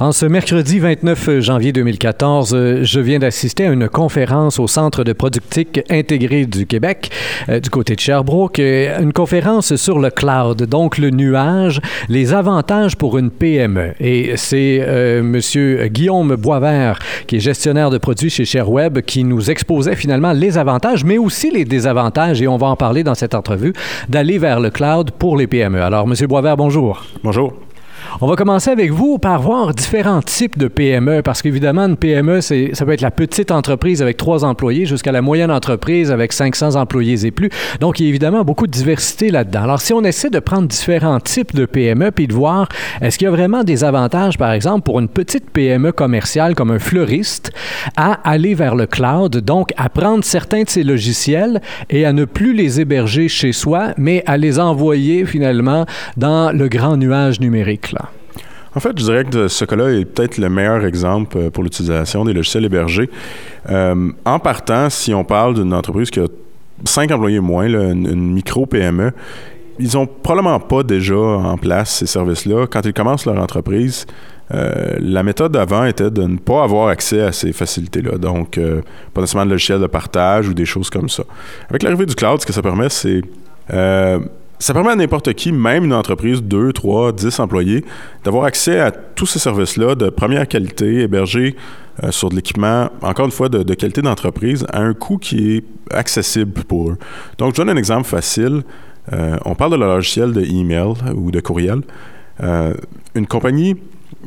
En ce mercredi 29 janvier 2014, euh, je viens d'assister à une conférence au Centre de productique intégré du Québec, euh, du côté de Sherbrooke, euh, une conférence sur le cloud, donc le nuage, les avantages pour une PME. Et c'est Monsieur Guillaume Boisvert, qui est gestionnaire de produits chez ShareWeb, qui nous exposait finalement les avantages, mais aussi les désavantages, et on va en parler dans cette entrevue, d'aller vers le cloud pour les PME. Alors, Monsieur Boisvert, bonjour. Bonjour. On va commencer avec vous par voir différents types de PME, parce qu'évidemment, une PME, ça peut être la petite entreprise avec trois employés jusqu'à la moyenne entreprise avec 500 employés et plus. Donc, il y a évidemment beaucoup de diversité là-dedans. Alors, si on essaie de prendre différents types de PME puis de voir, est-ce qu'il y a vraiment des avantages, par exemple, pour une petite PME commerciale comme un fleuriste à aller vers le cloud, donc à prendre certains de ces logiciels et à ne plus les héberger chez soi, mais à les envoyer finalement dans le grand nuage numérique? En fait, je dirais que ce cas-là est peut-être le meilleur exemple euh, pour l'utilisation des logiciels hébergés. Euh, en partant, si on parle d'une entreprise qui a cinq employés moins, une, micro-PME, ils n'ont probablement pas déjà en place ces services-là. Quand ils commencent leur entreprise, euh, la méthode d'avant était de ne pas avoir accès à ces facilités-là. Donc, pas nécessairement de logiciels de partage ou des choses comme ça. Avec l'arrivée du cloud, ce que ça permet, c'est ça permet à n'importe qui, même une entreprise, 2, 3, 10 employés, d'avoir accès à tous ces services-là de première qualité, hébergés euh, sur de l'équipement, encore une fois, de, qualité d'entreprise, à un coût qui est accessible pour eux. Donc, je donne un exemple facile. Euh, on parle de le logiciel de email ou de courriel. Euh, une compagnie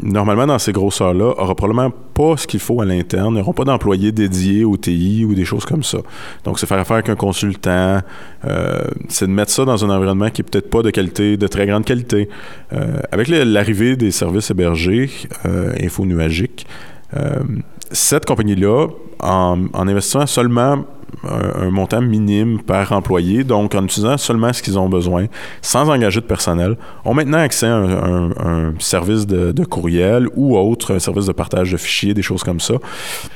normalement, dans ces grosseurs-là, aura probablement pas ce qu'il faut à l'interne, n'auront pas d'employés dédiés au TI ou des choses comme ça. Donc, c'est faire affaire avec un consultant, euh, c'est de mettre ça dans un environnement qui est peut-être pas de qualité, de très grande qualité. Euh, avec l'arrivée des services hébergés, euh, info-nuagiques, euh, cette compagnie-là, en investissant seulement un, montant minime par employé, donc en utilisant seulement ce qu'ils ont besoin, sans engager de personnel, ont maintenant accès à un, service de, courriel ou autre, un service de partage de fichiers, des choses comme ça.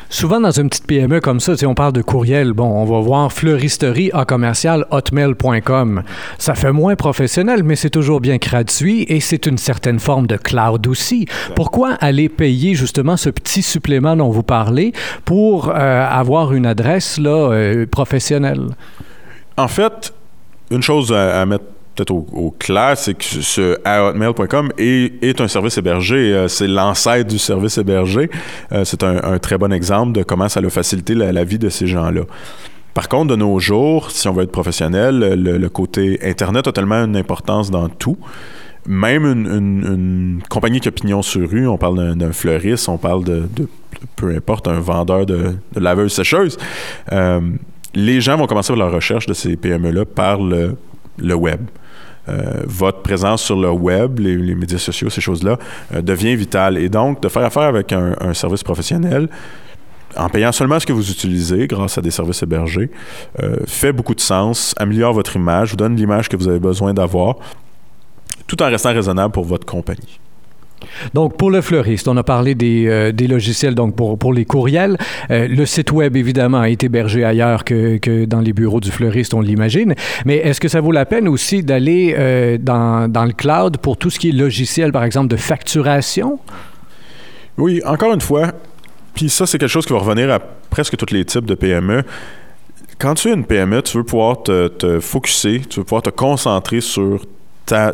Souvent, dans une petite PME comme ça, si on parle de courriel, bon, on va voir fleuristerie à commercial hotmail.com. Ça fait moins professionnel, mais c'est toujours bien gratuit et c'est une certaine forme de cloud aussi. Pourquoi aller payer justement ce petit supplément dont vous parlez pour euh, avoir une adresse là, euh, professionnel? En fait, une chose à, mettre peut-être au, clair, c'est que ce hotmail.com est, est, un service hébergé. Euh, c'est l'ancêtre du service hébergé. Euh, c'est un, très bon exemple de comment ça a facilité la, vie de ces gens-là. Par contre, de nos jours, si on veut être professionnel, le, côté Internet a tellement une importance dans tout. Même une, compagnie qui a pignon sur rue, on parle d'un fleuriste, on parle de peu importe, un vendeur de, de laveuse sécheuse, euh, les gens vont commencer leur recherche de ces PME-là par le, web. Euh, votre présence sur le web, les, médias sociaux, ces choses-là, euh, devient vitale. Et donc, de faire affaire avec un, service professionnel, en payant seulement ce que vous utilisez grâce à des services hébergés, fait beaucoup de sens, améliore votre image, vous donne l'image que vous avez besoin d'avoir, tout en restant raisonnable pour votre compagnie. Donc, pour le fleuriste, on a parlé des, euh, logiciels donc pour, pour les courriels. Euh, le site web, évidemment, est hébergé ailleurs que, que dans les bureaux du fleuriste, on l'imagine. Mais est-ce que ça vaut la peine aussi d'aller euh, dans, dans, le cloud pour tout ce qui est logiciel, par exemple, de facturation? Oui, encore une fois, puis ça, c'est quelque chose qui va revenir à presque tous les types de PME. Quand tu es une PME, tu veux pouvoir te, te focuser, tu veux pouvoir te concentrer sur ta,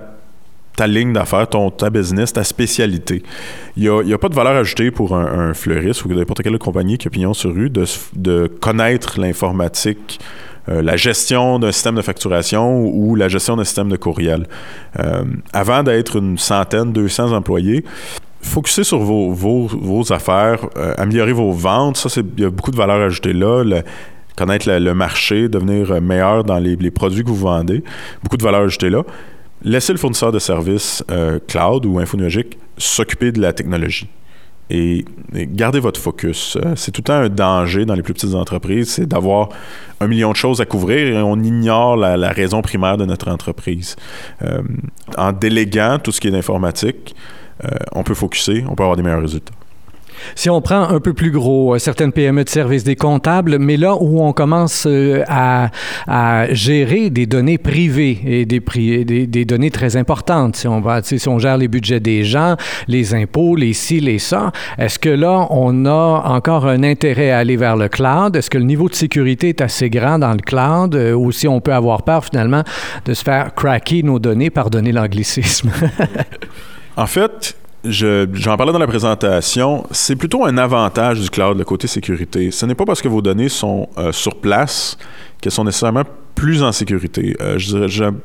ta ligne d'affaires, ton, ta business, ta spécialité. Il n'y a, pas de valeur ajoutée pour un, fleuriste ou n'importe quelle compagnie qui a pignon sur rue de, de connaître l'informatique, euh, la gestion d'un système de facturation ou la gestion d'un système de courriel. Euh, avant d'être une centaine, 200 employés, focuser sur vos, vos, vos affaires, euh, améliorer vos ventes, ça, il y a beaucoup de valeur ajoutée là. connaître le, marché, devenir meilleur dans les, les, produits que vous vendez, beaucoup de valeur ajoutée là laissez le fournisseur de services euh, cloud ou infonuagique s'occuper de la technologie. Et, gardez votre focus. Euh, c'est tout le temps un danger dans les plus petites entreprises, c'est d'avoir un million de choses à couvrir et on ignore la, raison primaire de notre entreprise. Euh, en déléguant tout ce qui est d'informatique, on peut focuser, on peut avoir des meilleurs résultats. Si on prend un peu plus gros, euh, certaines PME de services, des comptables, mais là où on commence euh, à, gérer des données privées et des, des, données très importantes, si on gère les budgets des gens, les impôts, les ci, les ça, est-ce que là on a encore un intérêt à aller vers le cloud? Est-ce que le niveau de sécurité est assez grand dans le cloud euh, ou si on peut avoir peur finalement de se faire cracker nos données, pardonnez l'anglicisme? En fait, j'en parlais dans la présentation, c'est plutôt un avantage du cloud, le côté sécurité. Ce n'est pas parce que vos données sont euh, sur place qu'elles sont nécessairement plus en sécurité. Euh,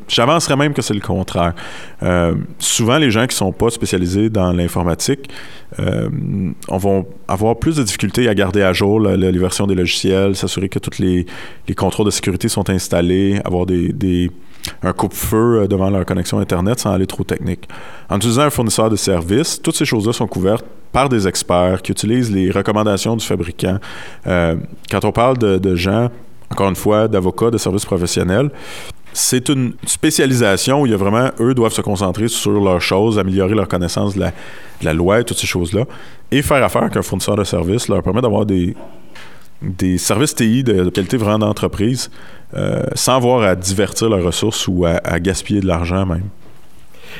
J'avancerais même que c'est le contraire. Euh, souvent, les gens qui ne sont pas spécialisés dans l'informatique euh, vont avoir plus de difficultés à garder à jour les versions des logiciels, s'assurer que tous les, les, contrôles de sécurité sont installés, avoir des un coupe-feu euh, devant leur connexion Internet sans aller trop technique. En utilisant un fournisseur de services, toutes ces choses-là sont couvertes par des experts qui utilisent les recommandations du fabricant. Euh, quand on parle de, gens, encore une fois, d'avocats, de services professionnels, c'est une spécialisation où il y a vraiment, eux doivent se concentrer sur leurs choses, améliorer leur connaissance de la, loi et toutes ces choses-là. Et faire affaire avec un fournisseur de services leur permet d'avoir des, des services TI de, qualité vraiment d'entreprise euh, sans avoir à divertir leurs ressources ou à, gaspiller de l'argent même.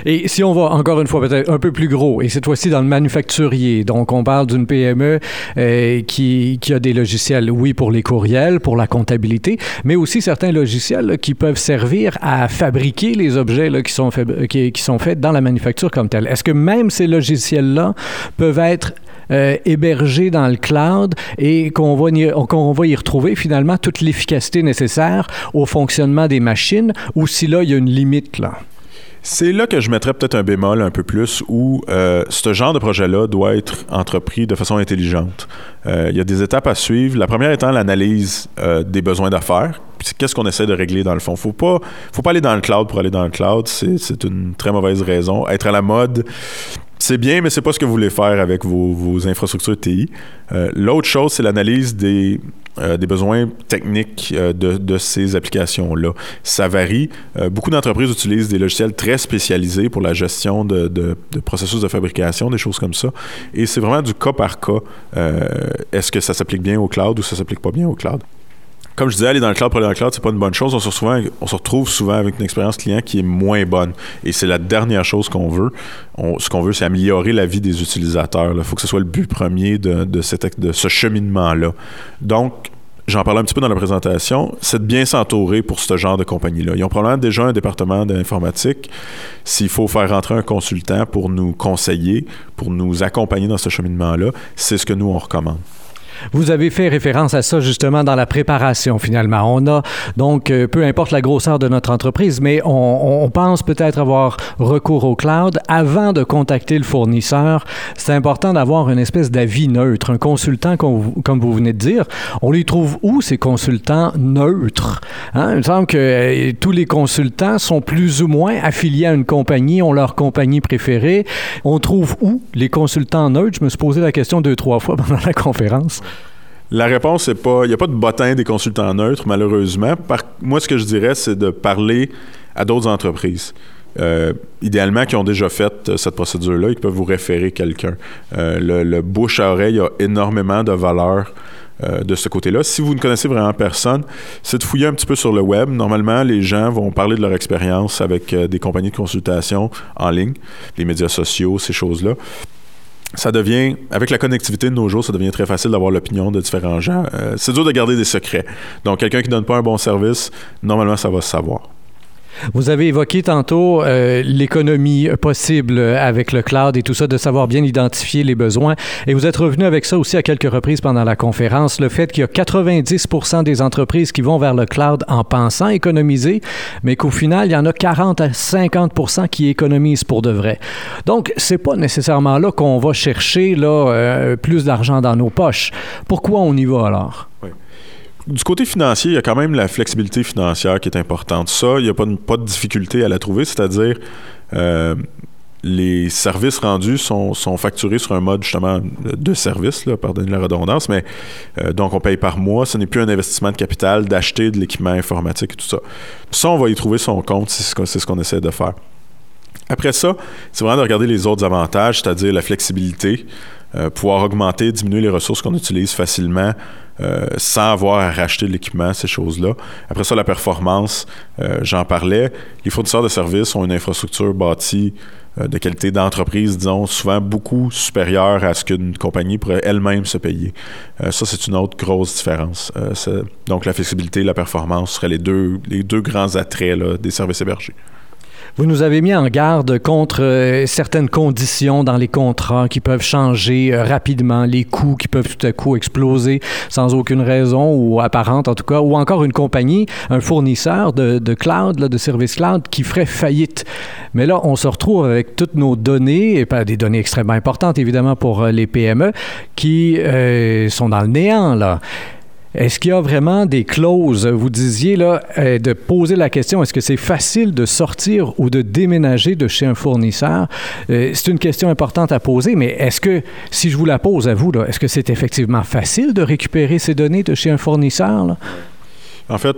Et si on va encore une fois peut-être un peu plus gros, et cette fois-ci dans le manufacturier, donc on parle d'une PME euh, qui, qui, a des logiciels, oui, pour les courriels, pour la comptabilité, mais aussi certains logiciels qui peuvent servir à fabriquer les objets qui, sont qui, qui, sont faits dans la manufacture comme telle. Est-ce que même ces logiciels-là peuvent être euh, hébergé dans le cloud et qu'on va, y retrouver finalement toute l'efficacité nécessaire au fonctionnement des machines ou si là, il y a une limite là? C'est là que je mettrais peut-être un bémol un peu plus où euh, ce genre de projet-là doit être entrepris de façon intelligente. Euh, il y a des étapes à suivre. La première étant l'analyse des besoins d'affaires. Qu'est-ce qu'on essaie de régler dans le fond? Faut pas, faut pas aller dans le cloud pour aller dans le cloud. C'est une très mauvaise raison. Être à la mode, c'est bien, mais c'est pas ce que vous voulez faire avec vos, infrastructures TI. Euh, l'autre chose, c'est l'analyse des, euh, des besoins techniques euh, de, ces applications-là. Ça varie. beaucoup d'entreprises utilisent des logiciels très spécialisés pour la gestion de, de, processus de fabrication, des choses comme ça. Et c'est vraiment du cas par cas. Est-ce que ça s'applique bien au cloud ou ça s'applique pas bien au cloud? Comme je disais, aller dans le cloud pour aller dans le cloud, c'est pas une bonne chose. On se, retrouve souvent avec une expérience client qui est moins bonne. Et c'est la dernière chose qu'on veut. ce qu'on veut, c'est améliorer la vie des utilisateurs. Il faut que ce soit le but premier de ce cheminement-là. Donc, j'en parlais un petit peu dans la présentation, c'est de bien s'entourer pour ce genre de compagnie-là. Ils ont probablement déjà un département d'informatique. S'il faut faire rentrer un consultant pour nous conseiller, pour nous accompagner dans ce cheminement-là, c'est ce que nous, on recommande. Vous avez fait référence à ça justement dans la préparation finalement. On a donc, euh, peu importe la grosseur de notre entreprise, mais on, pense peut-être avoir recours au cloud avant de contacter le fournisseur. C'est important d'avoir une espèce d'avis neutre, un consultant comme vous venez de dire. On les trouve où ces consultants neutres? Hein? Il me semble que euh, tous les consultants sont plus ou moins affiliés à une compagnie, ont leur compagnie préférée. On trouve où les consultants neutres? Je me suis posé la question deux, trois fois pendant la conférence. La réponse, c'est pas. Il n'y a pas de bottin des consultants neutres, malheureusement. moi, ce que je dirais, c'est de parler à d'autres entreprises. Euh, idéalement, qui ont déjà fait euh, cette procédure-là, ils peuvent vous référer quelqu'un. Euh, le, bouche à oreille a énormément de valeur de ce côté-là. Si vous ne connaissez vraiment personne, c'est de fouiller un petit peu sur le web. Normalement, les gens vont parler de leur expérience avec des compagnies de consultation en ligne, les médias sociaux, ces choses-là ça devient, avec la connectivité de nos jours, ça devient très facile d'avoir l'opinion de différents gens. Euh, c'est dur de garder des secrets. Donc, quelqu'un qui donne pas un bon service, normalement, ça va se savoir. Vous avez évoqué tantôt euh, l'économie possible avec le cloud et tout ça, de savoir bien identifier les besoins. Et vous êtes revenu avec ça aussi à quelques reprises pendant la conférence, le fait qu'il y a 90 des entreprises qui vont vers le cloud en pensant économiser, mais qu'au final, il y en a 40 à 50% qui économisent pour de vrai. Donc, c'est pas nécessairement là qu'on va chercher là, euh, plus d'argent dans nos poches. Pourquoi on y va alors? Oui du côté financier, il y a quand même la flexibilité financière qui est importante. Ça, il n'y a pas de, difficulté à la trouver, c'est-à-dire euh, les services rendus sont, facturés sur un mode justement de service, là, pardonnez la redondance, mais euh, donc on paye par mois. Ce n'est plus un investissement de capital d'acheter de l'équipement informatique et tout ça. Ça, on va y trouver son compte, c'est ce qu'on essaie de faire. Après ça, c'est vraiment de regarder les autres avantages, c'est-à-dire la flexibilité. Euh, pouvoir augmenter, diminuer les ressources qu'on utilise facilement euh, sans avoir à racheter l'équipement, ces choses-là. Après ça, la performance, euh, j'en parlais. Les fournisseurs de services ont une infrastructure bâtie de qualité d'entreprise, disons, souvent beaucoup supérieure à ce qu'une compagnie pourrait elle-même se payer. ça, c'est une autre grosse différence. donc, la flexibilité la performance seraient les deux, les deux grands attraits des services hébergés. Vous nous avez mis en garde contre euh, certaines conditions dans les contrats qui peuvent changer euh, rapidement, les coûts qui peuvent tout à coup exploser sans aucune raison ou apparente en tout cas, ou encore une compagnie, un fournisseur de, cloud, de services cloud qui ferait faillite. Mais là, on se retrouve avec toutes nos données, et pas des données extrêmement importantes évidemment pour euh, les PME, qui sont dans le néant là. Est-ce qu'il y a vraiment des clauses, vous disiez là, euh, de poser la question, est-ce que c'est facile de sortir ou de déménager de chez un fournisseur? Euh, c'est une question importante à poser, mais est-ce que, si je vous la pose à vous, est-ce que c'est effectivement facile de récupérer ces données de chez un fournisseur? En fait,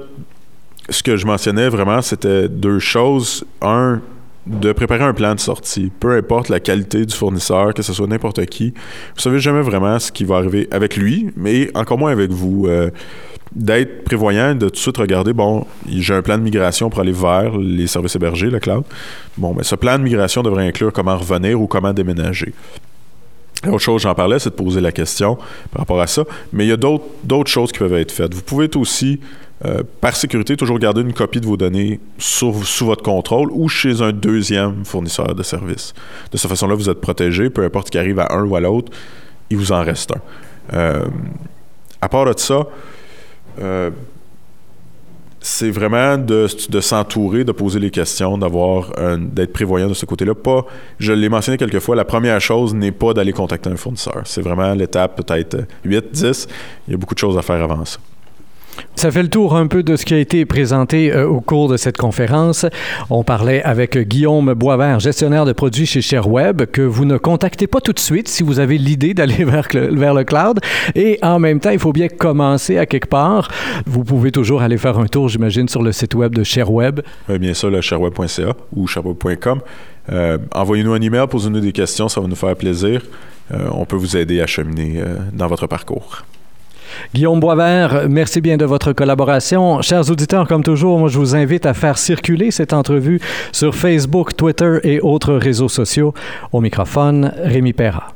ce que je mentionnais vraiment, c'était deux choses. Un, de préparer un plan de sortie, peu importe la qualité du fournisseur, que ce soit n'importe qui. Vous savez jamais vraiment ce qui va arriver avec lui, mais encore moins avec vous. Euh, d'être prévoyant, de tout de suite regarder, bon, j'ai un plan de migration pour aller vers les services hébergés, le cloud. Bon, mais ce plan de migration devrait inclure comment revenir ou comment déménager. L'autre chose, j'en parlais, c'est de poser la question par rapport à ça. Mais il y a d'autres choses qui peuvent être faites. Vous pouvez aussi euh, par sécurité, toujours garder une copie de vos données sous votre contrôle ou chez un deuxième fournisseur de services. De cette façon-là, vous êtes protégé, peu importe qui arrive à un ou à l'autre, il vous en reste un. Euh, à part de ça, euh, c'est vraiment de, s'entourer, de poser les questions, d'avoir d'être prévoyant de ce côté-là. Pas, je l'ai mentionné quelques fois, la première chose n'est pas d'aller contacter un fournisseur. C'est vraiment l'étape peut-être 8, 10. Il y a beaucoup de choses à faire avant ça. Ça fait le tour un peu de ce qui a été présenté euh, au cours de cette conférence. On parlait avec Guillaume Boisvert, gestionnaire de produits chez ShareWeb, que vous ne contactez pas tout de suite si vous avez l'idée d'aller vers, le cloud. Et en même temps, il faut bien commencer à quelque part. Vous pouvez toujours aller faire un tour, j'imagine, sur le site web de ShareWeb. Oui, bien sûr, le shareweb.ca ou shareweb.com. Euh, envoyez-nous un email, posez-nous des questions, ça va nous faire plaisir. Euh, on peut vous aider à cheminer dans votre parcours. Guillaume Boisvert, merci bien de votre collaboration. Chers auditeurs, comme toujours, moi, je vous invite à faire circuler cette entrevue sur Facebook, Twitter et autres réseaux sociaux. Au microphone, Rémi Perra.